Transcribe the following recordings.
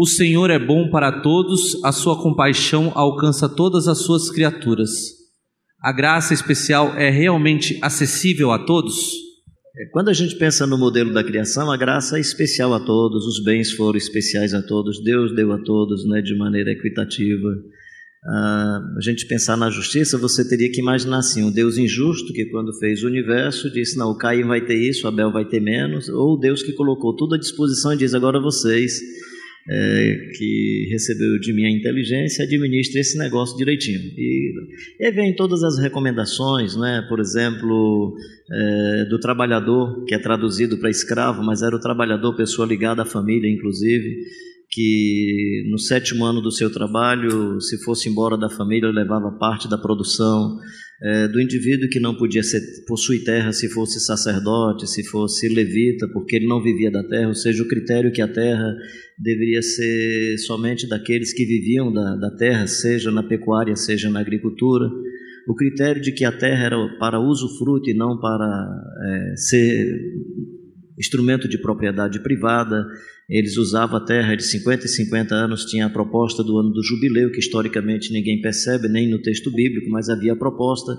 O Senhor é bom para todos, a sua compaixão alcança todas as suas criaturas. A graça especial é realmente acessível a todos? É, quando a gente pensa no modelo da criação, a graça é especial a todos, os bens foram especiais a todos, Deus deu a todos né, de maneira equitativa. Ah, a gente pensar na justiça, você teria que imaginar assim: um Deus injusto que, quando fez o universo, disse: Não, o Caim vai ter isso, o Abel vai ter menos, ou o Deus que colocou tudo à disposição e diz: Agora vocês, é, que recebeu de mim a inteligência, administre esse negócio direitinho. E, e vem todas as recomendações, né? por exemplo, é, do trabalhador, que é traduzido para escravo, mas era o trabalhador, pessoa ligada à família, inclusive que no sétimo ano do seu trabalho, se fosse embora da família, levava parte da produção, é, do indivíduo que não podia ser, possuir terra se fosse sacerdote, se fosse levita, porque ele não vivia da terra, ou seja, o critério que a terra deveria ser somente daqueles que viviam da, da terra, seja na pecuária, seja na agricultura. O critério de que a terra era para usufruto e não para é, ser instrumento de propriedade privada. Eles usavam a terra de 50 e 50 anos, tinha a proposta do ano do jubileu, que historicamente ninguém percebe, nem no texto bíblico, mas havia a proposta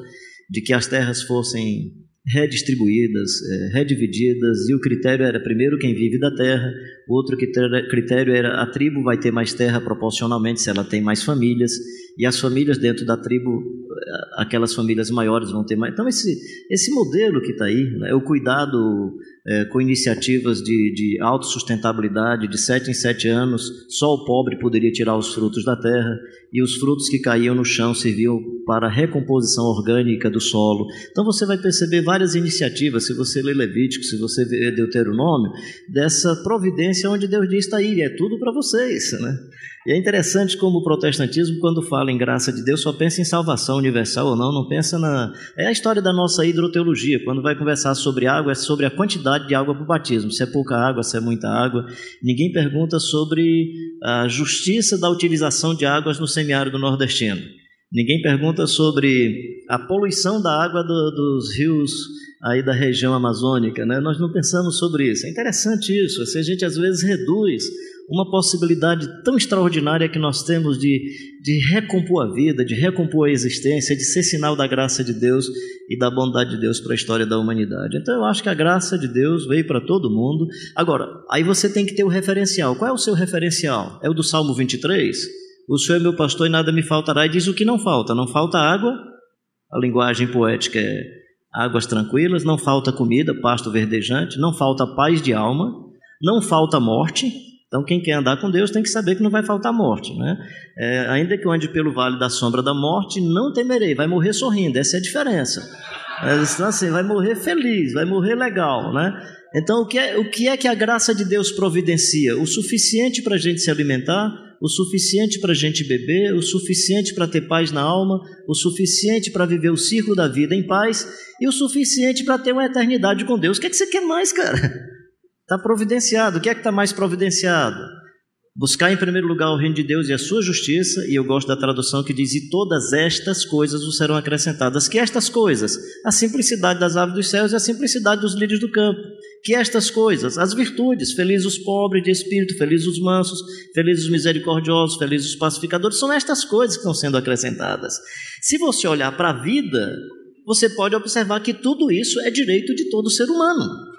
de que as terras fossem redistribuídas, é, redivididas, e o critério era primeiro quem vive da terra, outro critério era a tribo vai ter mais terra proporcionalmente se ela tem mais famílias, e as famílias dentro da tribo, eh, aquelas famílias maiores vão ter mais. Então, esse, esse modelo que está aí, né, o cuidado é, com iniciativas de, de autossustentabilidade, de sete em sete anos, só o pobre poderia tirar os frutos da terra, e os frutos que caíam no chão serviam para a recomposição orgânica do solo. Então você vai perceber várias iniciativas, se você lê Levítico, se você vê Deuteronômio, dessa providência onde Deus diz: está aí, é tudo para vocês. Né? E é interessante como o protestantismo, quando fala em graça de Deus, só pensa em salvação universal ou não, não pensa na. É a história da nossa hidroteologia. Quando vai conversar sobre água, é sobre a quantidade de água para o batismo. Se é pouca água, se é muita água. Ninguém pergunta sobre a justiça da utilização de águas no semiárido nordestino. Ninguém pergunta sobre a poluição da água do, dos rios aí da região amazônica, né? Nós não pensamos sobre isso. É interessante isso. Se a gente às vezes reduz uma possibilidade tão extraordinária que nós temos de, de recompor a vida, de recompor a existência, de ser sinal da graça de Deus e da bondade de Deus para a história da humanidade. Então eu acho que a graça de Deus veio para todo mundo. Agora, aí você tem que ter o referencial. Qual é o seu referencial? É o do Salmo 23? O Senhor é meu pastor e nada me faltará, e diz o que não falta. Não falta água, a linguagem poética é águas tranquilas, não falta comida, pasto verdejante, não falta paz de alma, não falta morte, então, quem quer andar com Deus tem que saber que não vai faltar morte. Né? É, ainda que eu ande pelo vale da sombra da morte, não temerei, vai morrer sorrindo, essa é a diferença. Mas, assim, vai morrer feliz, vai morrer legal. Né? Então, o que, é, o que é que a graça de Deus providencia? O suficiente para a gente se alimentar, o suficiente para a gente beber, o suficiente para ter paz na alma, o suficiente para viver o ciclo da vida em paz e o suficiente para ter uma eternidade com Deus. O que, é que você quer mais, cara? Está providenciado. O que é que está mais providenciado? Buscar em primeiro lugar o reino de Deus e a sua justiça, e eu gosto da tradução que diz: e todas estas coisas vos serão acrescentadas. Que estas coisas? A simplicidade das aves dos céus e a simplicidade dos lírios do campo. Que estas coisas? As virtudes. Felizes os pobres de espírito, felizes os mansos, felizes os misericordiosos, felizes os pacificadores. São estas coisas que estão sendo acrescentadas. Se você olhar para a vida, você pode observar que tudo isso é direito de todo ser humano.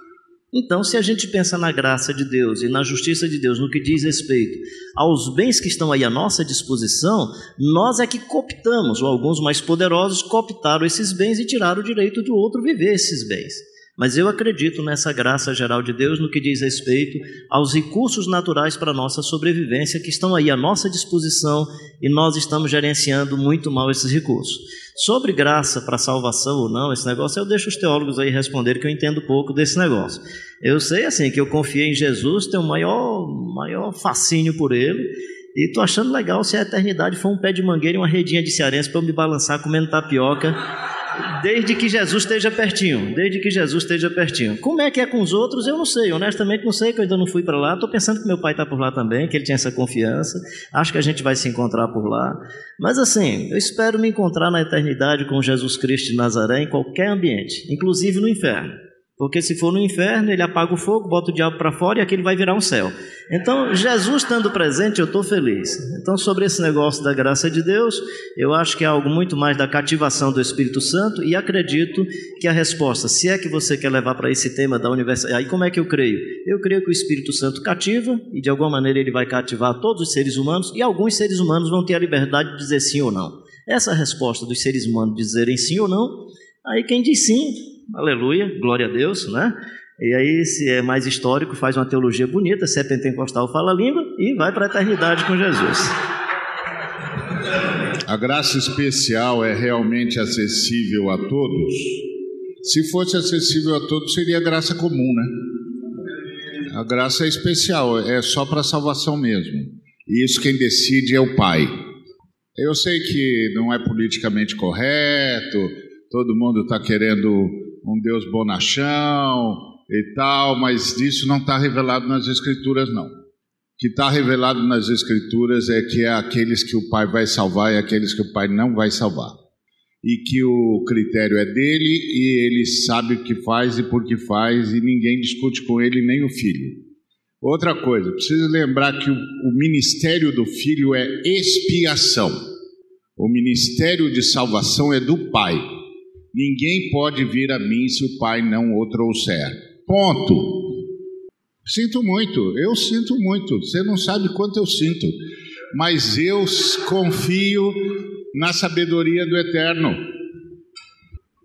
Então, se a gente pensa na graça de Deus e na justiça de Deus, no que diz respeito aos bens que estão aí à nossa disposição, nós é que cooptamos, ou alguns mais poderosos cooptaram esses bens e tiraram o direito do outro viver esses bens. Mas eu acredito nessa graça geral de Deus no que diz respeito aos recursos naturais para a nossa sobrevivência que estão aí à nossa disposição e nós estamos gerenciando muito mal esses recursos. Sobre graça para salvação ou não, esse negócio eu deixo os teólogos aí responder que eu entendo pouco desse negócio. Eu sei assim que eu confiei em Jesus, tenho o maior, maior fascínio por ele. E estou achando legal se a eternidade for um pé de mangueira e uma redinha de cearense para eu me balançar comendo tapioca desde que Jesus esteja pertinho, desde que Jesus esteja pertinho. Como é que é com os outros, eu não sei, honestamente não sei, que eu ainda não fui para lá. Estou pensando que meu pai está por lá também, que ele tinha essa confiança. Acho que a gente vai se encontrar por lá. Mas assim, eu espero me encontrar na eternidade com Jesus Cristo de Nazaré em qualquer ambiente, inclusive no inferno. Porque se for no inferno, ele apaga o fogo, bota o diabo para fora e aquele vai virar um céu. Então, Jesus estando presente, eu estou feliz. Então, sobre esse negócio da graça de Deus, eu acho que é algo muito mais da cativação do Espírito Santo e acredito que a resposta, se é que você quer levar para esse tema da universidade, aí como é que eu creio? Eu creio que o Espírito Santo cativa e de alguma maneira ele vai cativar todos os seres humanos e alguns seres humanos vão ter a liberdade de dizer sim ou não. Essa resposta dos seres humanos dizerem sim ou não, aí quem diz sim, aleluia, glória a Deus, né? E aí, se é mais histórico, faz uma teologia bonita, se é pentecostal, fala a língua e vai para a eternidade com Jesus. A graça especial é realmente acessível a todos? Se fosse acessível a todos, seria graça comum, né? A graça é especial, é só para salvação mesmo. E isso quem decide é o Pai. Eu sei que não é politicamente correto, todo mundo está querendo um Deus bonachão e tal, mas isso não está revelado nas Escrituras, não. O que está revelado nas Escrituras é que é aqueles que o Pai vai salvar e aqueles que o Pai não vai salvar. E que o critério é dele e ele sabe o que faz e por que faz, e ninguém discute com ele, nem o filho. Outra coisa, preciso lembrar que o, o ministério do filho é expiação. O ministério de salvação é do Pai. Ninguém pode vir a mim se o Pai não o trouxer. Ponto. Sinto muito, eu sinto muito. Você não sabe quanto eu sinto, mas eu confio na sabedoria do Eterno.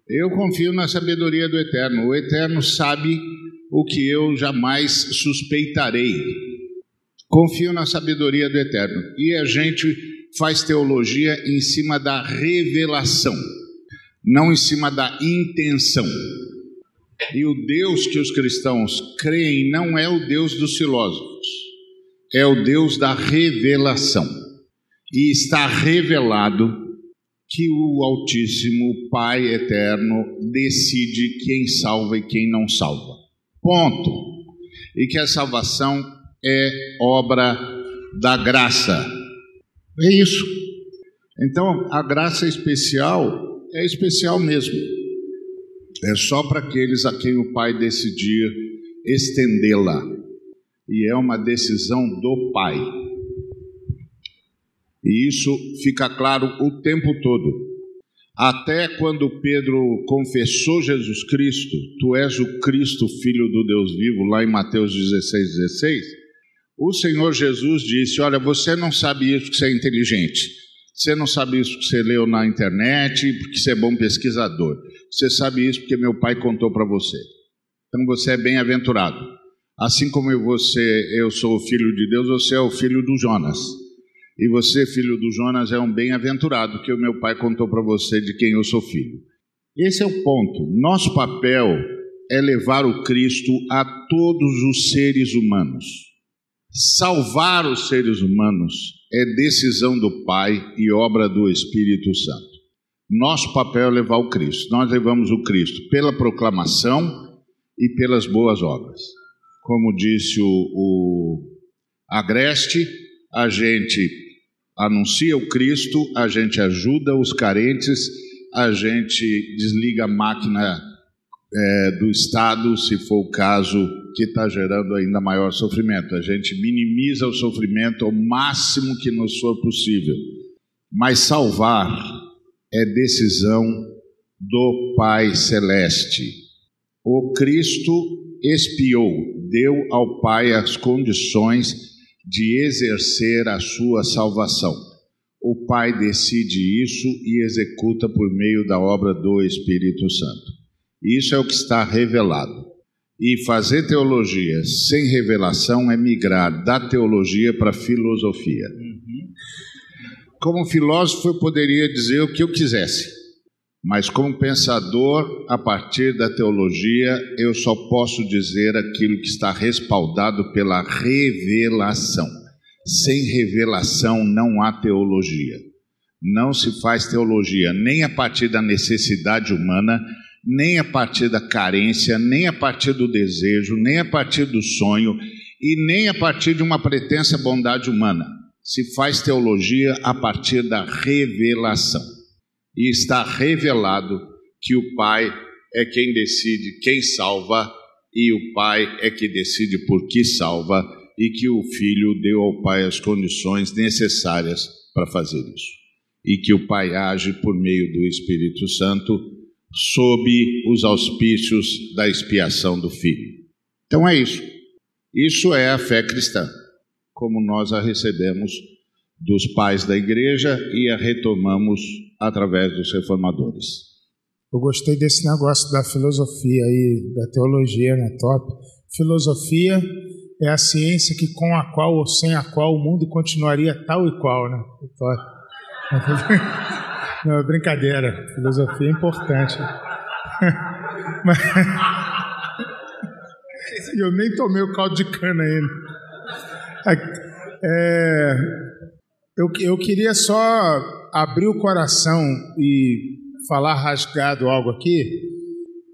Eu confio na sabedoria do Eterno. O Eterno sabe o que eu jamais suspeitarei. Confio na sabedoria do Eterno. E a gente faz teologia em cima da revelação não em cima da intenção. E o Deus que os cristãos creem não é o Deus dos filósofos, é o Deus da revelação. E está revelado que o Altíssimo Pai Eterno decide quem salva e quem não salva. Ponto. E que a salvação é obra da graça. É isso. Então, a graça especial é especial mesmo. É só para aqueles a quem o Pai decidir estendê-la. E é uma decisão do Pai. E isso fica claro o tempo todo. Até quando Pedro confessou Jesus Cristo, tu és o Cristo, filho do Deus vivo, lá em Mateus 16, 16, o Senhor Jesus disse: Olha, você não sabe isso que você é inteligente. Você não sabe isso porque você leu na internet, porque você é bom pesquisador. Você sabe isso porque meu pai contou para você. Então você é bem-aventurado. Assim como eu, você, eu sou o filho de Deus, você é o filho do Jonas. E você, filho do Jonas, é um bem-aventurado que o meu pai contou para você de quem eu sou filho. Esse é o ponto. Nosso papel é levar o Cristo a todos os seres humanos. Salvar os seres humanos é decisão do Pai e obra do Espírito Santo. Nosso papel é levar o Cristo. Nós levamos o Cristo pela proclamação e pelas boas obras. Como disse o, o Agreste, a gente anuncia o Cristo, a gente ajuda os carentes, a gente desliga a máquina é, do Estado, se for o caso, que está gerando ainda maior sofrimento. A gente minimiza o sofrimento ao máximo que nos for possível. Mas salvar é decisão do Pai Celeste. O Cristo expiou, deu ao Pai as condições de exercer a sua salvação. O Pai decide isso e executa por meio da obra do Espírito Santo. Isso é o que está revelado. E fazer teologia sem revelação é migrar da teologia para filosofia. Como filósofo, eu poderia dizer o que eu quisesse, mas como pensador, a partir da teologia, eu só posso dizer aquilo que está respaldado pela revelação. Sem revelação não há teologia. Não se faz teologia nem a partir da necessidade humana, nem a partir da carência, nem a partir do desejo, nem a partir do sonho e nem a partir de uma pretensa bondade humana. Se faz teologia a partir da revelação. E está revelado que o Pai é quem decide quem salva e o Pai é que decide por que salva e que o Filho deu ao Pai as condições necessárias para fazer isso. E que o Pai age por meio do Espírito Santo sob os auspícios da expiação do Filho. Então é isso. Isso é a fé cristã, como nós a recebemos dos pais da igreja e a retomamos através dos reformadores. Eu gostei desse negócio da filosofia aí, da teologia, né? Top. Filosofia é a ciência que com a qual ou sem a qual o mundo continuaria tal e qual, né? Top. Não, é brincadeira. Filosofia é importante. Mas... Eu nem tomei o caldo de cana ainda. É... Eu, eu queria só abrir o coração e falar rasgado algo aqui,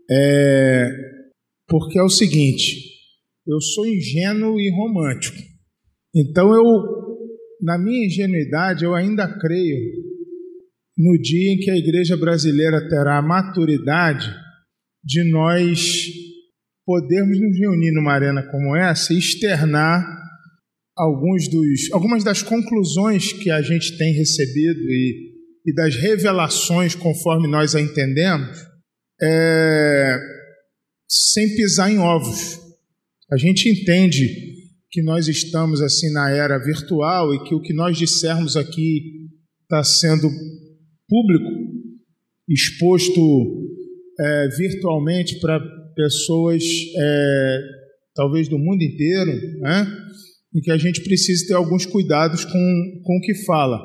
é, porque é o seguinte: eu sou ingênuo e romântico. Então eu, na minha ingenuidade, eu ainda creio no dia em que a igreja brasileira terá a maturidade de nós podermos nos reunir numa arena como essa e externar alguns dos, algumas das conclusões que a gente tem recebido e, e das revelações conforme nós a entendemos, é, sem pisar em ovos. A gente entende que nós estamos assim na era virtual e que o que nós dissermos aqui está sendo público, exposto é, virtualmente para pessoas é, talvez do mundo inteiro, né? e que a gente precisa ter alguns cuidados com, com o que fala.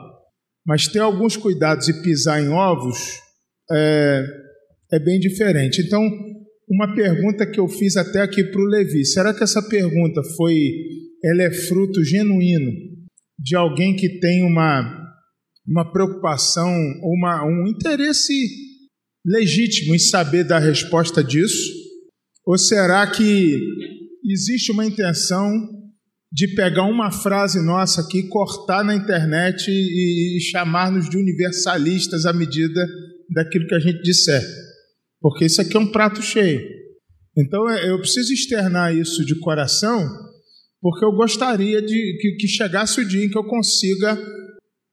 Mas ter alguns cuidados e pisar em ovos é, é bem diferente. Então, uma pergunta que eu fiz até aqui para o Levi: será que essa pergunta foi, ela é fruto genuíno de alguém que tem uma, uma preocupação, uma, um interesse legítimo em saber da resposta disso? Ou será que existe uma intenção de pegar uma frase nossa aqui, cortar na internet e, e chamar-nos de universalistas à medida daquilo que a gente disser. Porque isso aqui é um prato cheio. Então é, eu preciso externar isso de coração, porque eu gostaria de que, que chegasse o dia em que eu consiga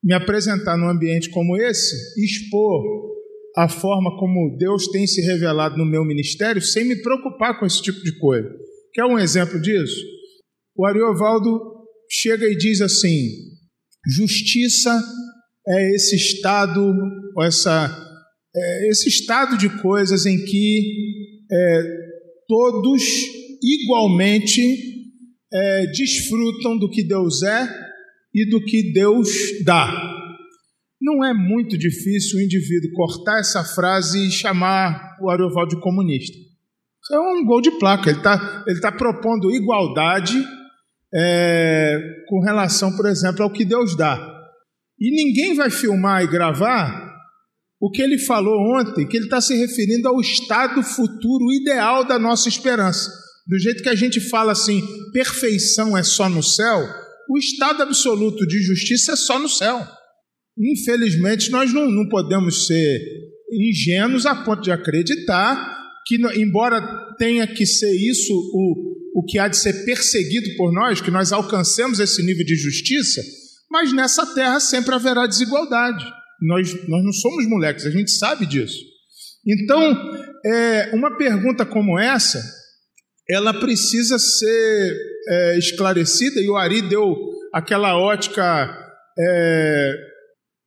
me apresentar num ambiente como esse, expor a forma como Deus tem se revelado no meu ministério, sem me preocupar com esse tipo de coisa. Quer um exemplo disso? O Ariovaldo chega e diz assim: justiça é esse estado, essa, é esse estado de coisas em que é, todos igualmente é, desfrutam do que Deus é e do que Deus dá. Não é muito difícil o indivíduo cortar essa frase e chamar o Ariovaldo de comunista. Isso é um gol de placa. Ele está ele tá propondo igualdade é, com relação, por exemplo, ao que Deus dá. E ninguém vai filmar e gravar o que ele falou ontem, que ele está se referindo ao estado futuro ideal da nossa esperança. Do jeito que a gente fala assim, perfeição é só no céu, o estado absoluto de justiça é só no céu. Infelizmente, nós não, não podemos ser ingênuos a ponto de acreditar que, embora tenha que ser isso o, o que há de ser perseguido por nós, que nós alcancemos esse nível de justiça, mas nessa terra sempre haverá desigualdade. Nós, nós não somos moleques, a gente sabe disso. Então, é, uma pergunta como essa, ela precisa ser é, esclarecida, e o Ari deu aquela ótica é,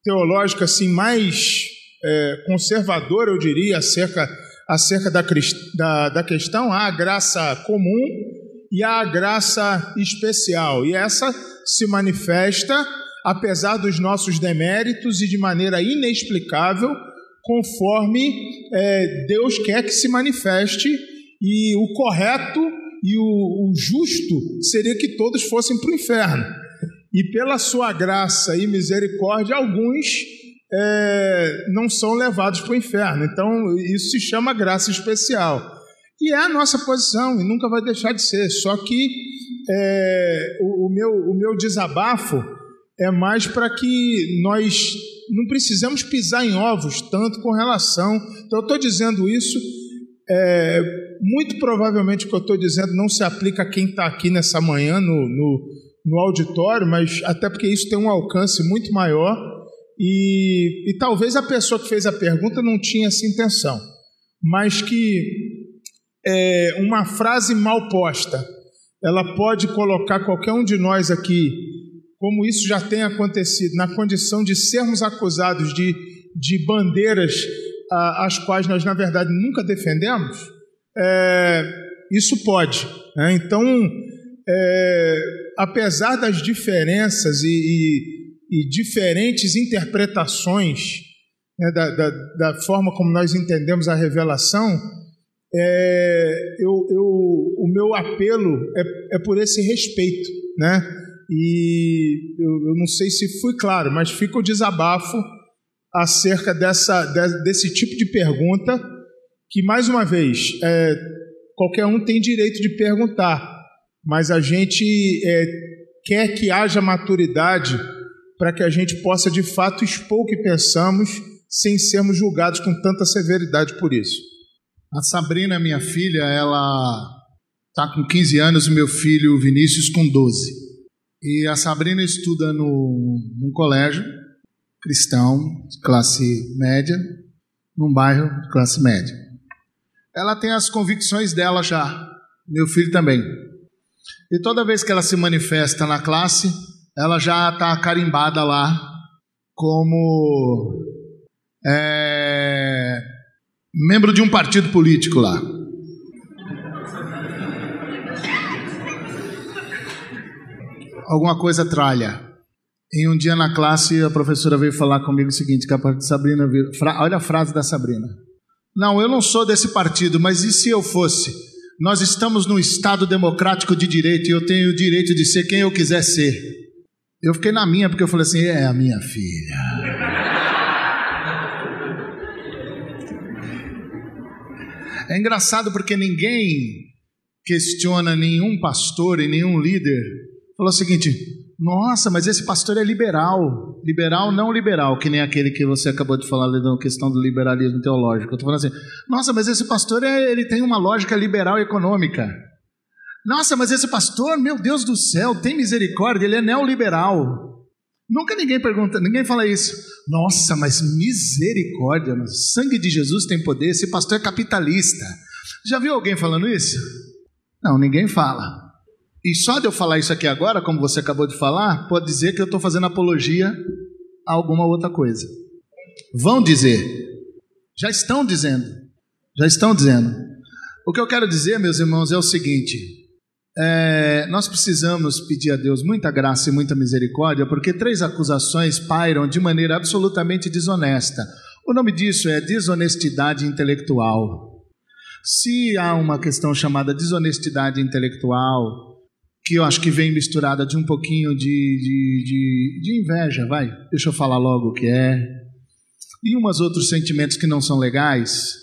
teológica assim mais é, conservadora, eu diria, acerca, acerca da, da, da questão, há a graça comum e a graça especial. E essa se manifesta, apesar dos nossos deméritos e de maneira inexplicável, conforme é, Deus quer que se manifeste, e o correto e o, o justo seria que todos fossem para o inferno. E pela sua graça e misericórdia, alguns é, não são levados para o inferno. Então, isso se chama graça especial. E é a nossa posição, e nunca vai deixar de ser. Só que é, o, o, meu, o meu desabafo é mais para que nós não precisamos pisar em ovos tanto com relação. Então, eu estou dizendo isso É, muito provavelmente o que eu estou dizendo não se aplica a quem está aqui nessa manhã no, no, no, auditório, mas até porque isso tem um alcance muito maior. E, e talvez a pessoa que fez a pergunta não tinha essa intenção, mas que é, uma frase mal posta, ela pode colocar qualquer um de nós aqui, como isso já tem acontecido, na condição de sermos acusados de, de bandeiras as quais nós, na verdade, nunca defendemos, é, isso pode. Né? Então, é, apesar das diferenças e, e, e diferentes interpretações né, da, da, da, forma como nós entendemos a revelação, é, eu, eu, o meu apelo é, é por esse respeito. Né? E eu, eu não sei se fui claro, mas fica o desabafo acerca dessa, desse tipo de pergunta, que, mais uma vez, é, qualquer um tem direito de perguntar, mas a gente é, quer que haja maturidade para que a gente possa, de fato, expor o que pensamos sem sermos julgados com tanta severidade por isso. A Sabrina, minha filha, ela está com 15 anos, e meu filho Vinícius com 12. E a Sabrina estuda no, num colégio cristão, classe média, num bairro de classe média. Ela tem as convicções dela já, meu filho também. E toda vez que ela se manifesta na classe, ela já está carimbada lá como é, membro de um partido político lá. Alguma coisa tralha. Em um dia na classe, a professora veio falar comigo o seguinte: que a Sabrina olha a frase da Sabrina. Não, eu não sou desse partido, mas e se eu fosse? Nós estamos num Estado democrático de direito e eu tenho o direito de ser quem eu quiser ser. Eu fiquei na minha, porque eu falei assim: é a minha filha. É engraçado porque ninguém questiona nenhum pastor e nenhum líder. Falou o seguinte: nossa, mas esse pastor é liberal. Liberal, não liberal, que nem aquele que você acabou de falar da questão do liberalismo teológico. Eu estou falando assim, nossa, mas esse pastor é, ele tem uma lógica liberal econômica. Nossa, mas esse pastor, meu Deus do céu, tem misericórdia, ele é neoliberal. Nunca ninguém pergunta, ninguém fala isso. Nossa, mas misericórdia, o sangue de Jesus tem poder, esse pastor é capitalista. Já viu alguém falando isso? Não, ninguém fala. E só de eu falar isso aqui agora, como você acabou de falar, pode dizer que eu estou fazendo apologia a alguma outra coisa. Vão dizer. Já estão dizendo. Já estão dizendo. O que eu quero dizer, meus irmãos, é o seguinte: é, nós precisamos pedir a Deus muita graça e muita misericórdia, porque três acusações pairam de maneira absolutamente desonesta. O nome disso é desonestidade intelectual. Se há uma questão chamada desonestidade intelectual, que eu acho que vem misturada de um pouquinho de, de, de, de inveja, vai, deixa eu falar logo o que é, e umas outros sentimentos que não são legais,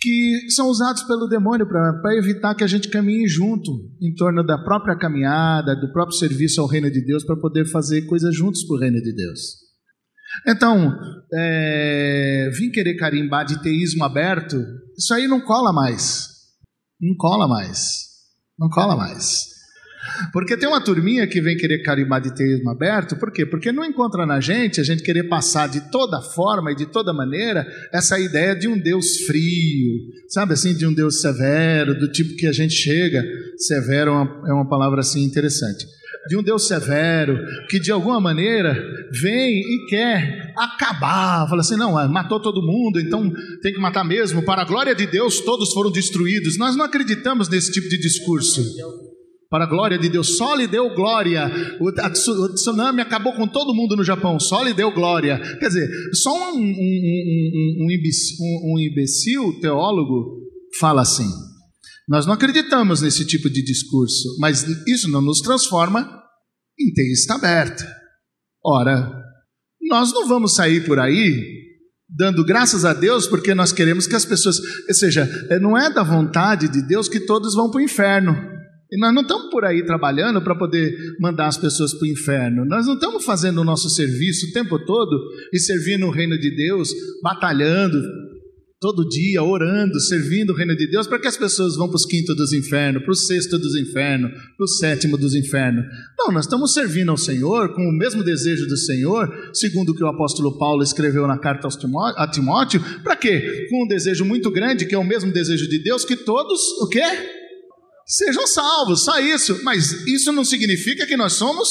que são usados pelo demônio para evitar que a gente caminhe junto em torno da própria caminhada, do próprio serviço ao reino de Deus, para poder fazer coisas juntos para o reino de Deus. Então, é, vim querer carimbar de teísmo aberto, isso aí não cola mais. Não cola mais. Não cola mais. Porque tem uma turminha que vem querer carimbar de teísmo aberto, por quê? Porque não encontra na gente a gente querer passar de toda forma e de toda maneira essa ideia de um Deus frio, sabe assim, de um Deus severo, do tipo que a gente chega, severo é uma, é uma palavra assim interessante, de um Deus severo, que de alguma maneira vem e quer acabar, fala assim, não, matou todo mundo, então tem que matar mesmo, para a glória de Deus todos foram destruídos. Nós não acreditamos nesse tipo de discurso. Para a glória de Deus, só lhe deu glória. O, tsunami acabou com todo mundo no Japão, só lhe deu glória. Quer dizer, só um, um, um, um, imbecil, imbecil teólogo fala assim. Nós não acreditamos nesse tipo de discurso, mas isso não nos transforma em teísta aberta. Ora, nós não vamos sair por aí dando graças a Deus porque nós queremos que as pessoas, ou seja, não é da vontade de Deus que todos vão para o inferno. E nós não estamos por aí trabalhando para poder mandar as pessoas para o inferno. Nós não estamos fazendo o nosso serviço o tempo todo e servindo o reino de Deus, batalhando, todo dia orando, servindo o reino de Deus, para que as pessoas vão para os quintos dos infernos, para o sexto dos infernos, para o sétimo dos infernos. Não, nós estamos servindo ao Senhor com o mesmo desejo do Senhor, segundo o que o apóstolo Paulo escreveu na carta a Timóteo, para quê? Com um desejo muito grande, que é o mesmo desejo de Deus, que todos, o quê? Sejam salvos, só isso. Mas isso não significa que nós somos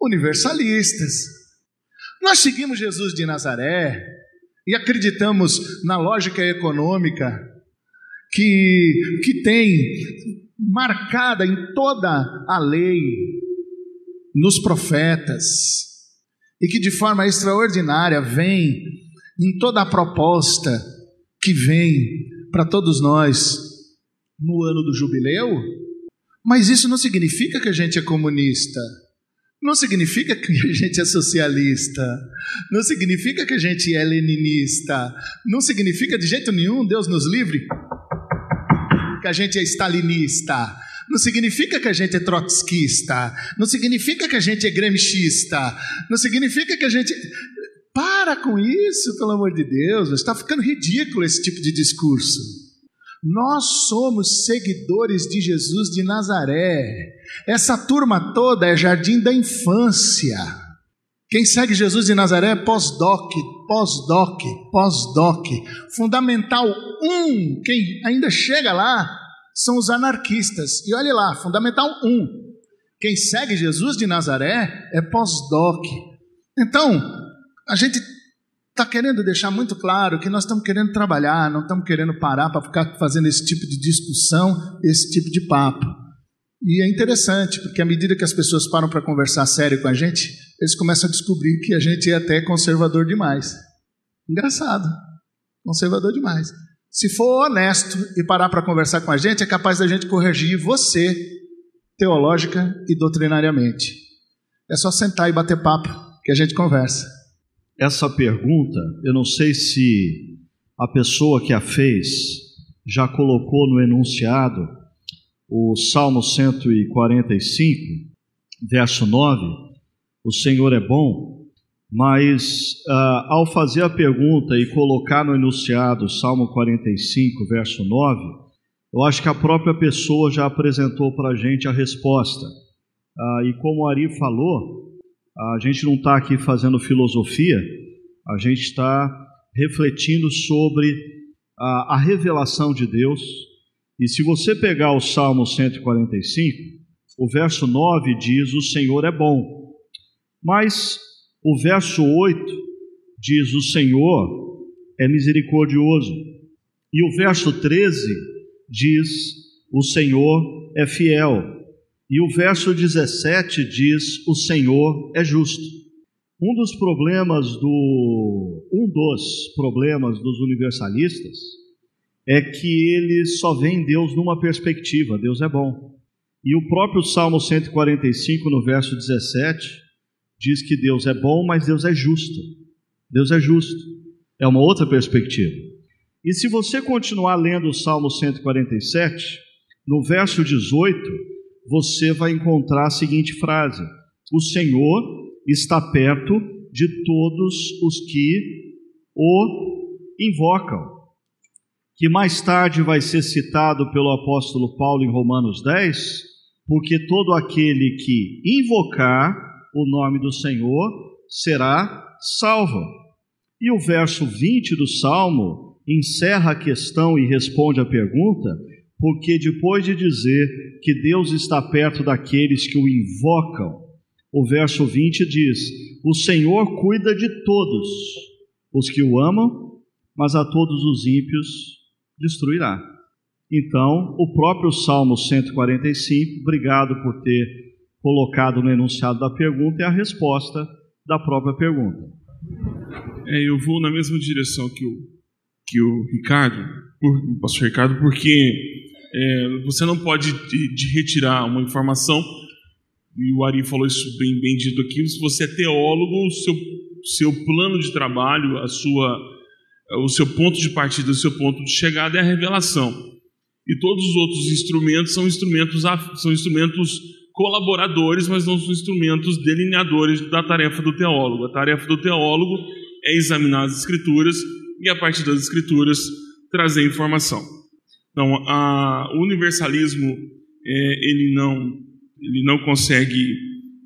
universalistas. Nós seguimos Jesus de Nazaré, e acreditamos na lógica econômica que, que tem marcada em toda a lei, nos profetas, e que de forma extraordinária vem em toda a proposta que vem para todos nós no ano do jubileu, mas isso não significa que a gente é comunista. Não significa que a gente é socialista, não significa que a gente é leninista, não significa de jeito nenhum, Deus nos livre, que a gente é stalinista, não significa que a gente é trotskista, não significa que a gente é gremchista, não significa que a gente. Para com isso, pelo amor de Deus, está ficando ridículo esse tipo de discurso. Nós somos seguidores de Jesus de Nazaré. Essa turma toda é jardim da infância. Quem segue Jesus de Nazaré é pós-doc, pós-doc, pós-doc. Fundamental 1, quem ainda chega lá, são os anarquistas. E olhe lá, Fundamental 1. Quem segue Jesus de Nazaré é pós-doc. Então, a gente está querendo deixar muito claro que nós estamos querendo trabalhar, não estamos querendo parar para ficar fazendo esse tipo de discussão, esse tipo de papo. E é interessante, porque à medida que as pessoas param para conversar sério com a gente, eles começam a descobrir que a gente é até conservador demais. Engraçado. Conservador demais. Se for honesto e parar para conversar com a gente, é capaz da gente corrigir você teológica e doutrinariamente. É só sentar e bater papo que a gente conversa essa pergunta, eu não sei se a pessoa que a fez já colocou no enunciado o Salmo 145, verso 9: O Senhor é bom, mas ah, ao fazer a pergunta e colocar no enunciado Salmo 45, verso 9, eu acho que a própria pessoa já apresentou para a gente a resposta. Ah, e como o Ari falou, a gente não está aqui fazendo filosofia, a gente está refletindo sobre a, a, revelação de Deus. E se você pegar o Salmo 145, o verso 9 diz: O Senhor é bom. Mas o verso 8 diz: O Senhor é misericordioso. E o verso 13 diz: O Senhor é fiel. E o verso 17 diz: O Senhor é justo. Um dos problemas do um dos problemas dos universalistas é que eles só veem Deus numa perspectiva, Deus é bom. E o próprio Salmo 145 no verso 17 diz que Deus é bom, mas Deus é justo. Deus é justo. É uma outra perspectiva. E se você continuar lendo o Salmo 147, no verso 18, você vai encontrar a seguinte frase: O Senhor está perto de todos os que o invocam. Que mais tarde vai ser citado pelo apóstolo Paulo em Romanos 10, porque todo aquele que invocar o nome do Senhor será salvo. E o verso 20 do Salmo encerra a questão e responde a pergunta, porque depois de dizer que Deus está perto daqueles que o invocam, o verso 20 diz: O Senhor cuida de todos os que o amam, mas a todos os ímpios destruirá. Então, o próprio Salmo 145, obrigado por ter colocado no enunciado da pergunta, é a resposta da própria pergunta. É, eu vou na mesma direção que o, que o Ricardo, o pastor Ricardo, porque é, você não pode de, de retirar uma informação, e o Ari falou isso bem, bem dito aqui, se você é teólogo, o seu, seu plano de trabalho, a sua, o seu ponto de partida, o seu ponto de chegada é a revelação. E todos os outros instrumentos são instrumentos, são instrumentos colaboradores, mas não são instrumentos delineadores da tarefa do teólogo. A tarefa do teólogo é examinar as escrituras e a partir das escrituras trazer informação. Então, o universalismo é, ele não ele não consegue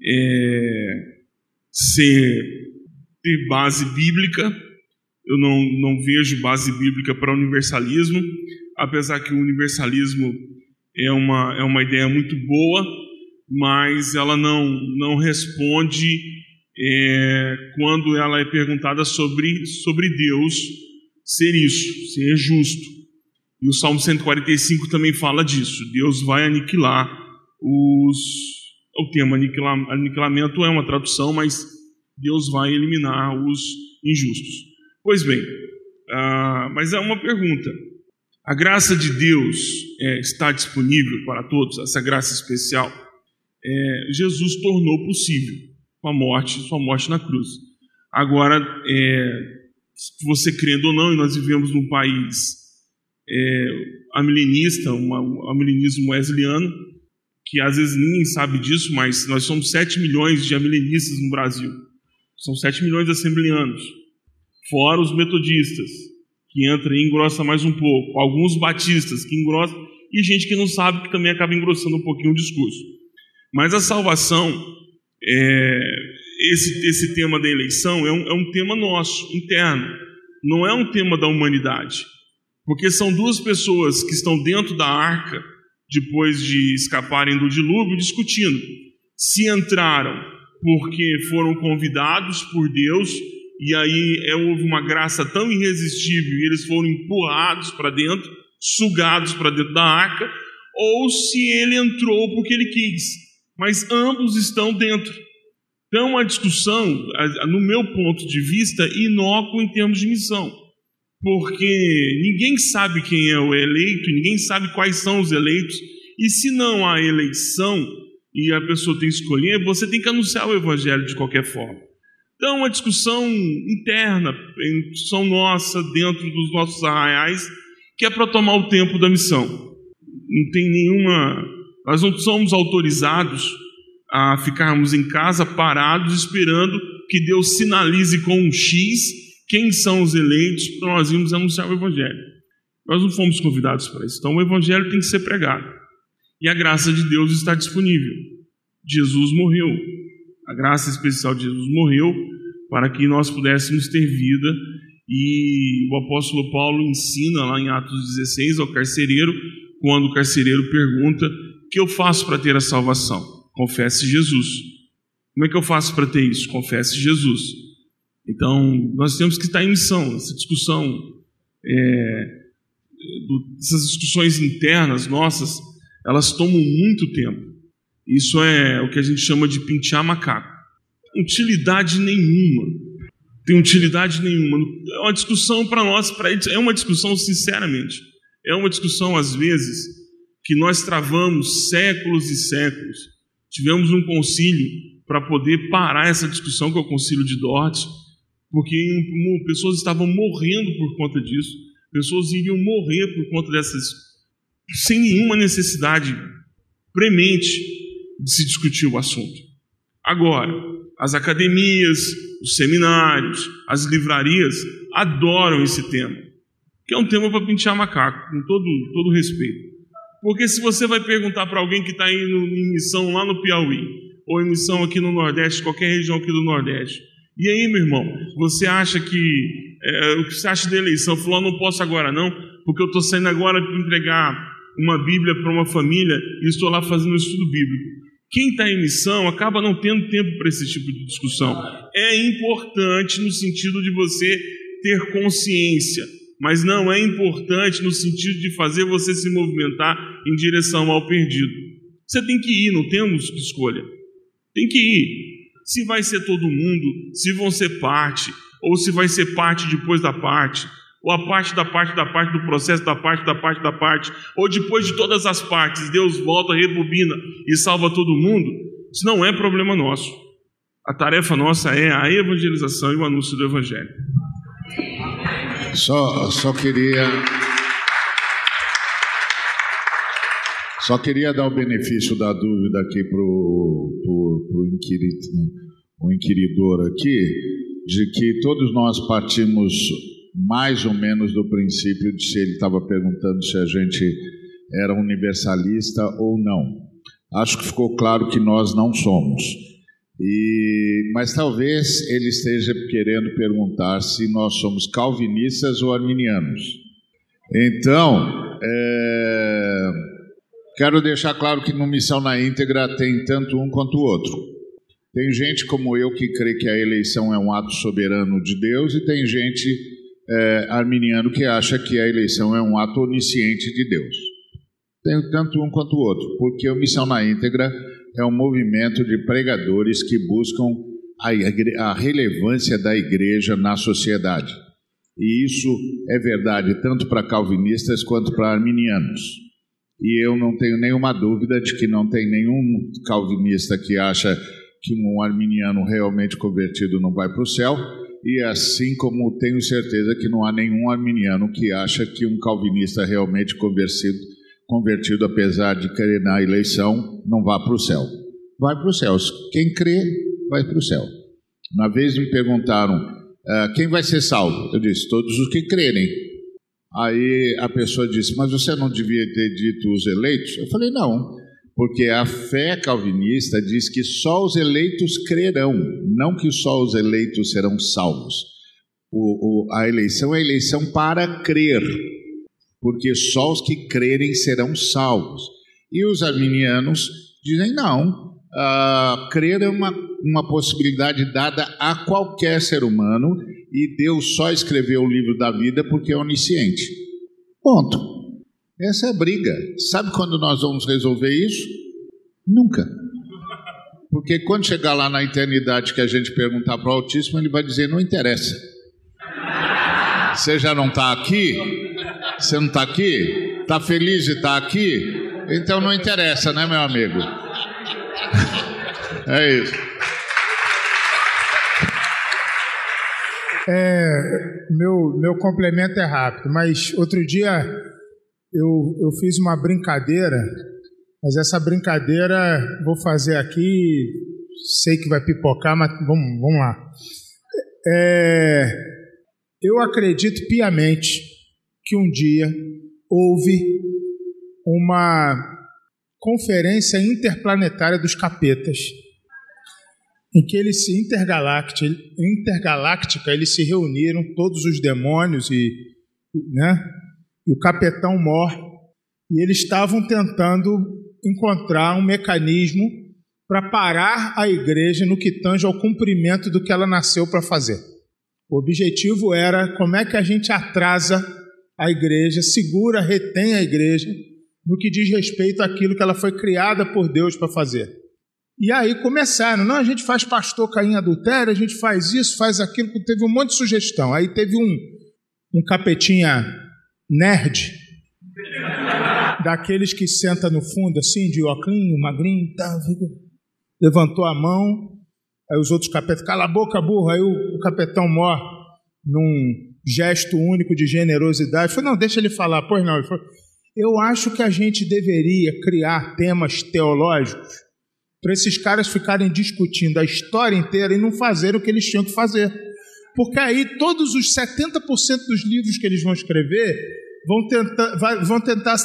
é, ser ter base bíblica. Eu não, não vejo base bíblica para universalismo, apesar que o universalismo é uma, é uma ideia muito boa, mas ela não, não responde é, quando ela é perguntada sobre, sobre Deus ser isso, ser justo. E o Salmo 145 também fala disso. Deus vai aniquilar os. O termo aniquilamento é uma tradução, mas Deus vai eliminar os injustos. Pois bem, uh, mas é uma pergunta. A graça de Deus é, está disponível para todos, essa graça especial. É, Jesus tornou possível com a morte, sua morte na cruz. Agora, é, você crendo ou não, e nós vivemos num país é, amilenista, um amilenismo wesleyano, que às vezes ninguém sabe disso, mas nós somos 7 milhões de amilenistas no Brasil. São 7 milhões de assembleanos. Fora os metodistas, que entra e engrossa mais um pouco. Alguns batistas, que engrossam. E gente que não sabe, que também acaba engrossando um pouquinho o discurso. Mas a salvação, é, esse, esse tema da eleição, é um, é um tema nosso, interno. Não é um tema da humanidade. Porque são duas pessoas que estão dentro da arca, depois de escaparem do dilúvio, discutindo se entraram porque foram convidados por Deus e aí é, houve uma graça tão irresistível e eles foram empurrados para dentro, sugados para dentro da arca, ou se ele entrou porque ele quis. Mas ambos estão dentro. Então, a discussão, no meu ponto de vista, inócua em termos de missão porque ninguém sabe quem é o eleito, ninguém sabe quais são os eleitos, e se não há eleição e a pessoa tem que escolher, você tem que anunciar o evangelho de qualquer forma. Então, uma discussão interna, discussão nossa, dentro dos nossos arraiais, que é para tomar o tempo da missão. Não tem nenhuma. Nós não somos autorizados a ficarmos em casa parados esperando que Deus sinalize com um X quem são os eleitos para nós irmos anunciar o Evangelho. Nós não fomos convidados para isso. Então o Evangelho tem que ser pregado. E a graça de Deus está disponível. Jesus morreu. A graça especial de Jesus morreu para que nós pudéssemos ter vida. E o apóstolo Paulo ensina lá em Atos 16 ao carcereiro, quando o carcereiro pergunta: O que eu faço para ter a salvação? Confesse Jesus. Como é que eu faço para ter isso? Confesse Jesus. Então, nós temos que estar em missão. Essa discussão, é, do, essas discussões internas nossas, elas tomam muito tempo. Isso é o que a gente chama de pintar macaco. Utilidade nenhuma. Tem utilidade nenhuma. É uma discussão para nós, para eles, é uma discussão, sinceramente. É uma discussão, às vezes, que nós travamos séculos e séculos. Tivemos um concílio para poder parar essa discussão, que é o concílio de Dort, porque pessoas estavam morrendo por conta disso, pessoas iriam morrer por conta dessas, sem nenhuma necessidade premente de se discutir o assunto. Agora, as academias, os seminários, as livrarias adoram esse tema, que é um tema para pintar macaco, com todo, todo respeito. Porque se você vai perguntar para alguém que está indo em missão lá no Piauí, ou em missão aqui no Nordeste, qualquer região aqui do Nordeste, e aí, meu irmão, você acha que. É, o que você acha da eleição? Falou, não posso agora não, porque eu estou saindo agora para entregar uma Bíblia para uma família e estou lá fazendo um estudo bíblico. Quem está em missão acaba não tendo tempo para esse tipo de discussão. É importante no sentido de você ter consciência, mas não é importante no sentido de fazer você se movimentar em direção ao perdido. Você tem que ir, não temos escolha. Tem que ir se vai ser todo mundo, se vão ser parte, ou se vai ser parte depois da parte, ou a parte da parte da parte do processo da parte da parte da parte, ou depois de todas as partes, Deus volta, rebobina e salva todo mundo, isso não é problema nosso. A tarefa nossa é a evangelização e o anúncio do Evangelho. Só, só queria Só queria dar o benefício da dúvida aqui para o inquirid, né? inquiridor aqui, de que todos nós partimos mais ou menos do princípio de se ele estava perguntando se a gente era universalista ou não. Acho que ficou claro que nós não somos. E, mas talvez ele esteja querendo perguntar se nós somos calvinistas ou arminianos. Então, é, quero deixar claro que no Missão na íntegra tem tanto um quanto o outro. Tem gente como eu que crê que a eleição é um ato soberano de Deus, e tem gente é, arminiano que acha que a eleição é um ato onisciente de Deus. Tem tanto um quanto o outro, porque o Missão na íntegra é um movimento de pregadores que buscam a, a relevância da igreja na sociedade. E isso é verdade tanto para calvinistas quanto para arminianos. E eu não tenho nenhuma dúvida de que não tem nenhum calvinista que acha que um arminiano realmente convertido não vai para o céu, e assim como tenho certeza que não há nenhum arminiano que acha que um calvinista realmente convertido, convertido apesar de crer na eleição, não vá para o céu. Vai para o céu. Quem crê, vai para o céu. Uma vez me perguntaram, uh, quem vai ser salvo? Eu disse, todos os que crerem. Aí a pessoa disse, mas você não devia ter dito os eleitos? Eu falei, não, porque a fé calvinista diz que só os eleitos crerão, não que só os eleitos serão salvos. O, o, a eleição é a eleição para crer, porque só os que crerem serão salvos. E os arminianos dizem não, uh, crer é uma, uma possibilidade dada a qualquer ser humano e Deus só escreveu o livro da vida porque é onisciente. Ponto. Essa é a briga. Sabe quando nós vamos resolver isso? Nunca. Porque quando chegar lá na eternidade que a gente perguntar para o Altíssimo, ele vai dizer: não interessa. Você já não está aqui? Você não está aqui? Está feliz de estar tá aqui? Então não interessa, né, meu amigo? É isso. É, meu, meu complemento é rápido, mas outro dia eu, eu fiz uma brincadeira, mas essa brincadeira vou fazer aqui, sei que vai pipocar, mas vamos, vamos lá. É, eu acredito piamente que um dia houve uma conferência interplanetária dos capetas, em que eles se intergaláctica, intergaláctica eles se reuniram, todos os demônios e, né, e o capitão morre, e eles estavam tentando encontrar um mecanismo para parar a igreja no que tange ao cumprimento do que ela nasceu para fazer. O objetivo era como é que a gente atrasa a igreja, segura, retém a igreja no que diz respeito àquilo que ela foi criada por Deus para fazer. E aí começaram, não, a gente faz pastor cair em adultério, a gente faz isso, faz aquilo, teve um monte de sugestão. Aí teve um, um capetinha nerd, daqueles que senta no fundo assim, de oclinho, magrinho, tá, levantou a mão, aí os outros capetas, cala a boca, burro, aí o, o capetão mor num gesto único de generosidade, falou, não, deixa ele falar, pois não, ele falou, eu acho que a gente deveria criar temas teológicos para esses caras ficarem discutindo a história inteira e não fazer o que eles tinham que fazer. Porque aí todos os 70% dos livros que eles vão escrever vão tentar, vão tentar,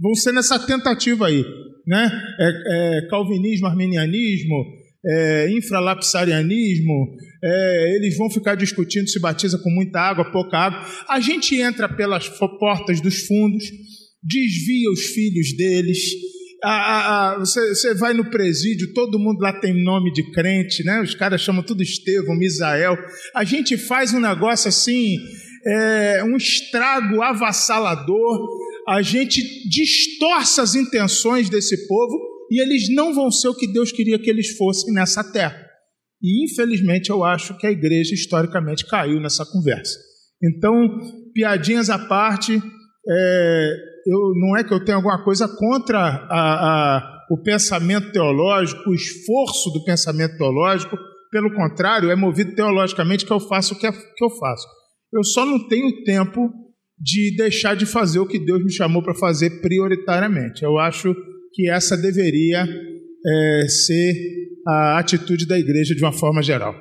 vão ser nessa tentativa aí, né? É, é, calvinismo, arminianismo, é, infralapsarianismo, é, eles vão ficar discutindo se batiza com muita água, pouca água. A gente entra pelas portas dos fundos, desvia os filhos deles, a, a, a, você, você, vai no presídio, todo mundo lá tem nome de crente, né? Os caras chamam tudo Estevão, Misael. A gente faz um negócio assim, é, um estrago avassalador. A gente distorce as intenções desse povo e eles não vão ser o que Deus queria que eles fossem nessa terra. E infelizmente eu acho que a igreja historicamente caiu nessa conversa. Então, piadinhas à parte, é, eu, não é que eu tenha alguma coisa contra a, a, o pensamento teológico, o esforço do pensamento teológico, pelo contrário, é movido teologicamente que eu faço o que, é, que eu faço. Eu só não tenho tempo de deixar de fazer o que Deus me chamou para fazer prioritariamente. Eu acho que essa deveria é, ser a atitude da igreja de uma forma geral.